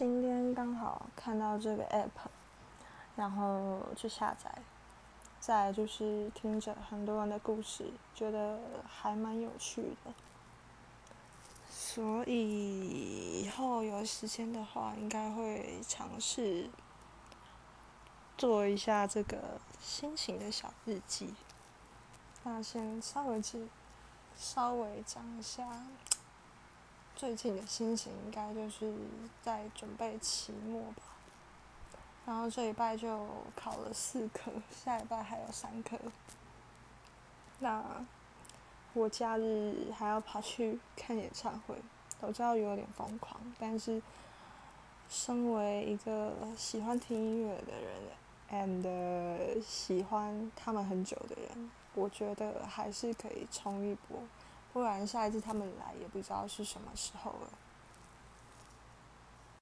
今天刚好看到这个 app，然后去下载，再就是听着很多人的故事，觉得还蛮有趣的。所以以后有时间的话，应该会尝试做一下这个心情的小日记。那先稍微记，稍微讲一下。最近的心情应该就是在准备期末吧，然后这礼拜就考了四科，下礼拜还有三科。那我假日还要跑去看演唱会，我知道有点疯狂，但是身为一个喜欢听音乐的人，and 喜欢他们很久的人，我觉得还是可以冲一波。不然下一次他们来也不知道是什么时候了。